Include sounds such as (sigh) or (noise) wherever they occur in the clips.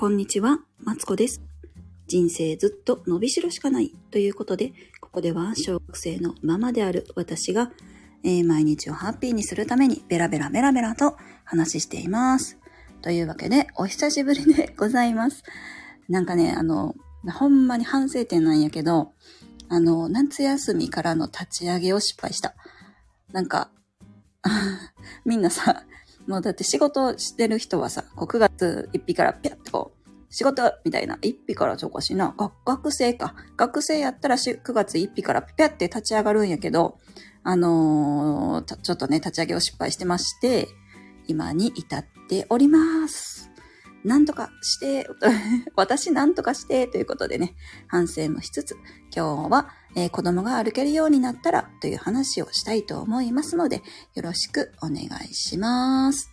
こんにちは、マツコです。人生ずっと伸びしろしかないということで、ここでは小学生のママである私が、えー毎日をハッピーにするためにベラベラベラベラと話しています。というわけで、お久しぶりでございます。なんかね、あの、ほんまに反省点なんやけど、あの、夏休みからの立ち上げを失敗した。なんか、(laughs) みんなさ、もうだって仕事してる人はさ、こう9月1日からピャッとこう、仕事みたいな、1日からちょおかしいな。学生か。学生やったら9月1日からピャッて立ち上がるんやけど、あのーちょっとね、立ち上げを失敗してまして、今に至っております。なんとかして、(laughs) 私なんとかして、ということでね、反省もしつつ、今日は、えー子供が歩けるようになったらという話をしたいと思いますので、よろしくお願いします。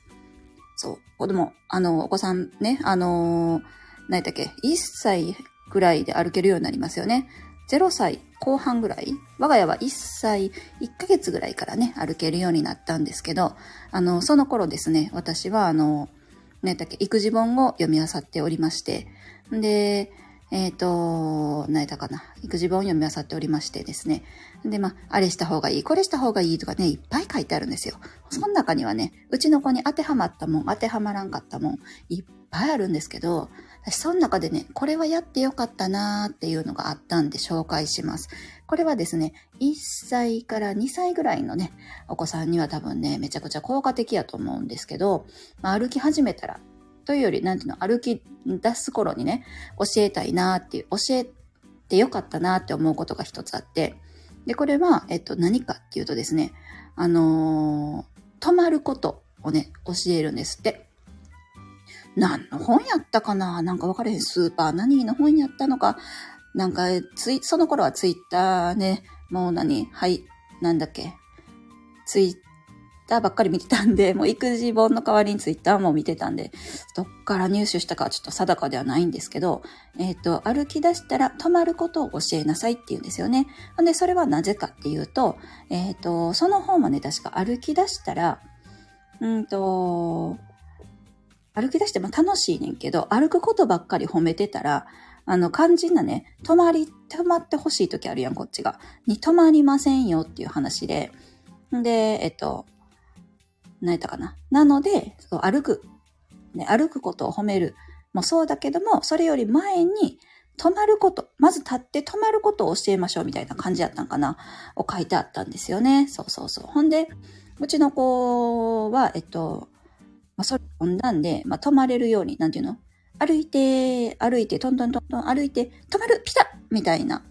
そう、子供、あの、お子さんね、あのー何やったけ、1歳ぐらいで歩けるようになりますよね。0歳後半ぐらい我が家は1歳1ヶ月ぐらいからね、歩けるようになったんですけど、あの、その頃ですね、私はあの、何やったっけ、育児本を読み漁っておりまして、で、えっ、と、何やったかな。育児本を読み漁っておりましてですね。で、まあ、あれした方がいい、これした方がいいとかね、いっぱい書いてあるんですよ。その中にはね、うちの子に当てはまったもん、当てはまらんかったもん、いっぱいあるんですけど、私その中でね、これはやってよかったなーっていうのがあったんで紹介します。これはですね、1歳から2歳ぐらいのね、お子さんには多分ね、めちゃくちゃ効果的やと思うんですけど、まあ、歩き始めたら、というより、なんていうの、歩き出す頃にね、教えたいなーっていう、教えてよかったなーって思うことが一つあって、で、これは、えっと、何かっていうとですね、あのー止まることをね、教えるんですって。何の本やったかな？なんか分かれへん。スーパー何の本やったのか？なんか、ツイ、その頃はツイッターね、もう何？はい、なんだっけ？ツイッターばっかり見てたんで、(laughs) もう育児本の代わりにツイッターも見てたんで、どっから入手したかちょっと定かではないんですけど、えっ、と、歩き出したら止まることを教えなさいって言うんですよね。んで、それはなぜかっていうと、えっ、と、その本はね、確か歩き出したら、うんと、歩き出しても楽しいねんけど、歩くことばっかり褒めてたら、あの、肝心なね、止まり、止まってほしい時あるやん、こっちが。に止まりませんよっていう話で。で、えっと、何やったかな？なので、そう歩く、ね、歩くことを褒めるもそうだけども、それより前に、止まること、まず立って止まることを教えましょうみたいな感じやったんかな、を書いてあったんですよね。そうそうそう。ほんで、うちの子は、えっと、まあ、それ読んだんで、まあ、止まれるように、なんていうの？歩いて、歩いて、トントントントン歩いて、止まるピタッみたいな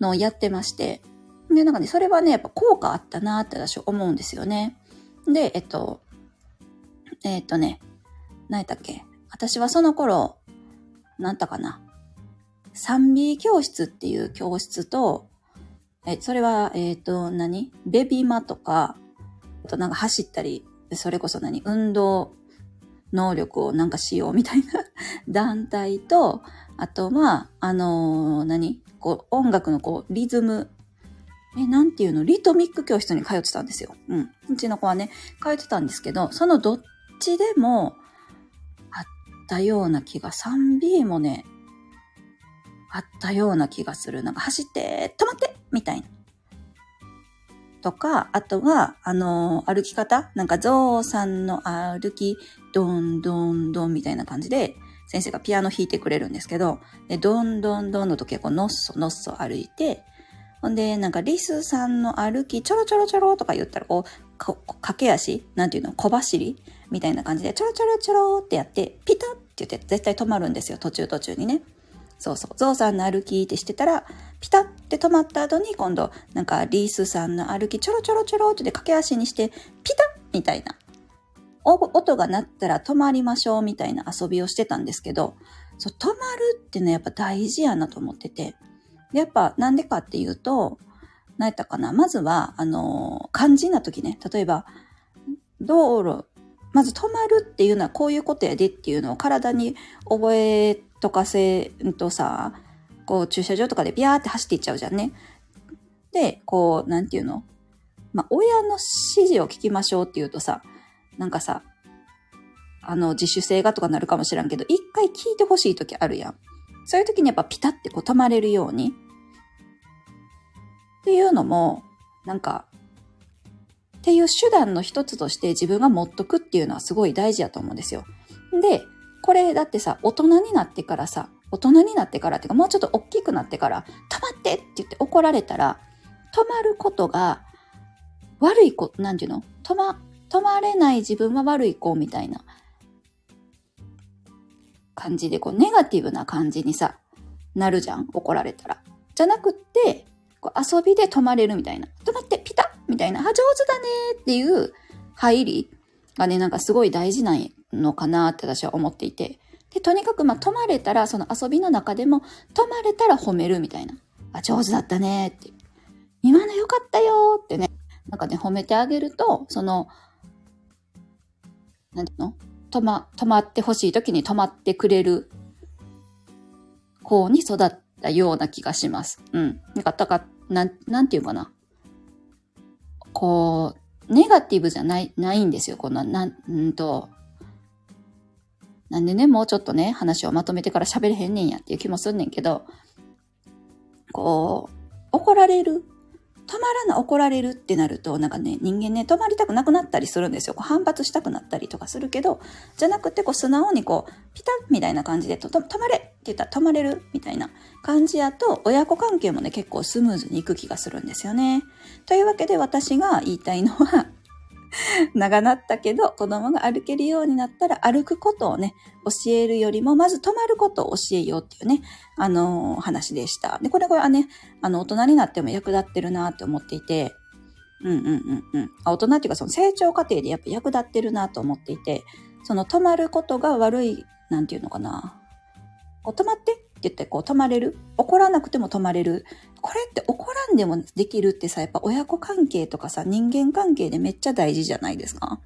のをやってまして。で、なんかね、それはね、やっぱ効果あったなって私思うんですよね。で、えっと、えっとね、何やったっけ？私はその頃、なんたかな？3B 教室っていう教室と、え、それは、えっ、と、何？ベビーマとか、あとなんか走ったり、それこそ何？運動能力をなんかしようみたいな (laughs) 団体と、あとは、あのー何？こう、音楽のこう、リズム、え、なんていうの？リトミック教室に通ってたんですよ。うん。うちの子はね、通ってたんですけど、そのどっちでも、あったような気が、3B もね、あったような気がする。なんか走って、止まってみたいな。とか、あとは、あのー歩き方？なんか、ゾウさんの歩き、ドンドンドンみたいな感じで、先生がピアノ弾いてくれるんですけど、でドンドンドンの時はこう、のっそのっそ歩いて、ほんで、なんか、リスさんの歩き、ちょろちょろちょろとか言ったら、こう、こ駆け足なんていうの小走りみたいな感じで、ちょろちょろちょろってやって、ピタって言って、絶対止まるんですよ、途中途中にね。そうそう。ゾウさんの歩きってしてたら、ピタッて止まった後に、今度、なんか、リスさんの歩き、ちょろちょろちょろって駆け足にして、ピタッみたいな。音が鳴ったら止まりましょうみたいな遊びをしてたんですけど、そう、止まるってね、やっぱ大事やなと思ってて。でやっぱ、なんでかっていうと、何やったかなまずは、あの肝心な時ね、例えば、道路、まず止まるっていうのはこういうことやでっていうのを体に覚えとかせんとさ、こう駐車場とかでビャーって走っていっちゃうじゃんね。で、こう、なんていうのまあ、親の指示を聞きましょうっていうとさ、なんかさ、あの、自主性がとかなるかもしらんけど、一回聞いてほしい時あるやん。そういう時にやっぱピタってこう止まれるように。っていうのも、なんか、っていう手段の一つとして自分が持っとくっていうのはすごい大事やと思うんですよ。で、これだってさ、大人になってからさ、大人になってからっていうか、もうちょっと大きくなってから、止まってって言って怒られたら、止まることが悪い子、なんていうの？止ま、止まれない自分は悪い子みたいな感じで、こう、ネガティブな感じにさ、なるじゃん怒られたら。じゃなくって、こう遊びで止まれるみたいな。止まって、ピタッみたいな。あ、上手だねっていう入りがね、なんかすごい大事なのかなって私は思っていて。で、とにかく、まあ、止まれたら、その遊びの中でも、止まれたら褒めるみたいな。あ、上手だったねって。今の良かったよってね。なんかね、褒めてあげると、その、なんていうの止ま、止まってほしい時に止まってくれる方に育ったような気がします。うん。なんか、だから、なん、なんていうかな。こう、ネガティブじゃない、ないんですよ。この、なん、んと、なんでね、もうちょっとね、話をまとめてから喋れへんねんやっていう気もすんねんけど、こう、怒られる止まらない怒られるってなると、なんかね、人間ね、止まりたくなくなったりするんですよ。こう反発したくなったりとかするけど、じゃなくて、こう素直にこう、ピタッみたいな感じで、と、止まれって言ったら止まれるみたいな感じやと、親子関係もね、結構スムーズにいく気がするんですよね。というわけで私が言いたいのは、(laughs) 長なったけど、子供が歩けるようになったら歩くことをね、教えるよりも、まず止まることを教えようっていうね、あのー、話でした。で、これはね、あの、大人になっても役立ってるなって思っていて、うんうんうんうん。大人っていうかその成長過程でやっぱ役立ってるなと思っていて、その止まることが悪い、なんていうのかな。こう止まってって言ってこう止まれる？怒らなくても止まれる？これって怒らんでもできるってさ、やっぱ親子関係とかさ、人間関係でめっちゃ大事じゃないですか？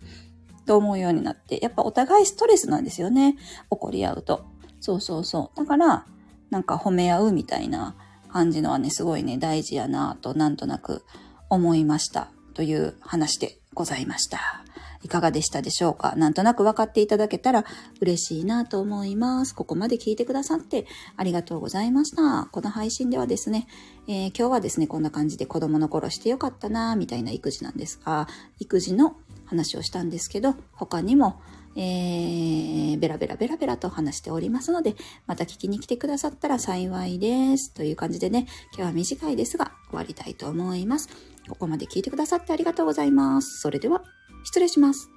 と思うようになって、やっぱお互いストレスなんですよね。怒り合うと。そうそうそう。だから、なんか褒め合うみたいな感じのはね、すごいね、大事やなと、なんとなく思いました。という話でございました。いかがでしたでしょうか？なんとなく分かっていただけたら嬉しいなと思います。ここまで聞いてくださってありがとうございました。この配信ではですね、えー、今日はですね、こんな感じで子供の頃してよかったなみたいな育児なんですが、育児の話をしたんですけど、他にも、えー、ベラベラベラベラと話しておりますので、また聞きに来てくださったら幸いです。という感じでね、今日は短いですが終わりたいと思います。ここまで聞いてくださってありがとうございます。それでは。失礼します。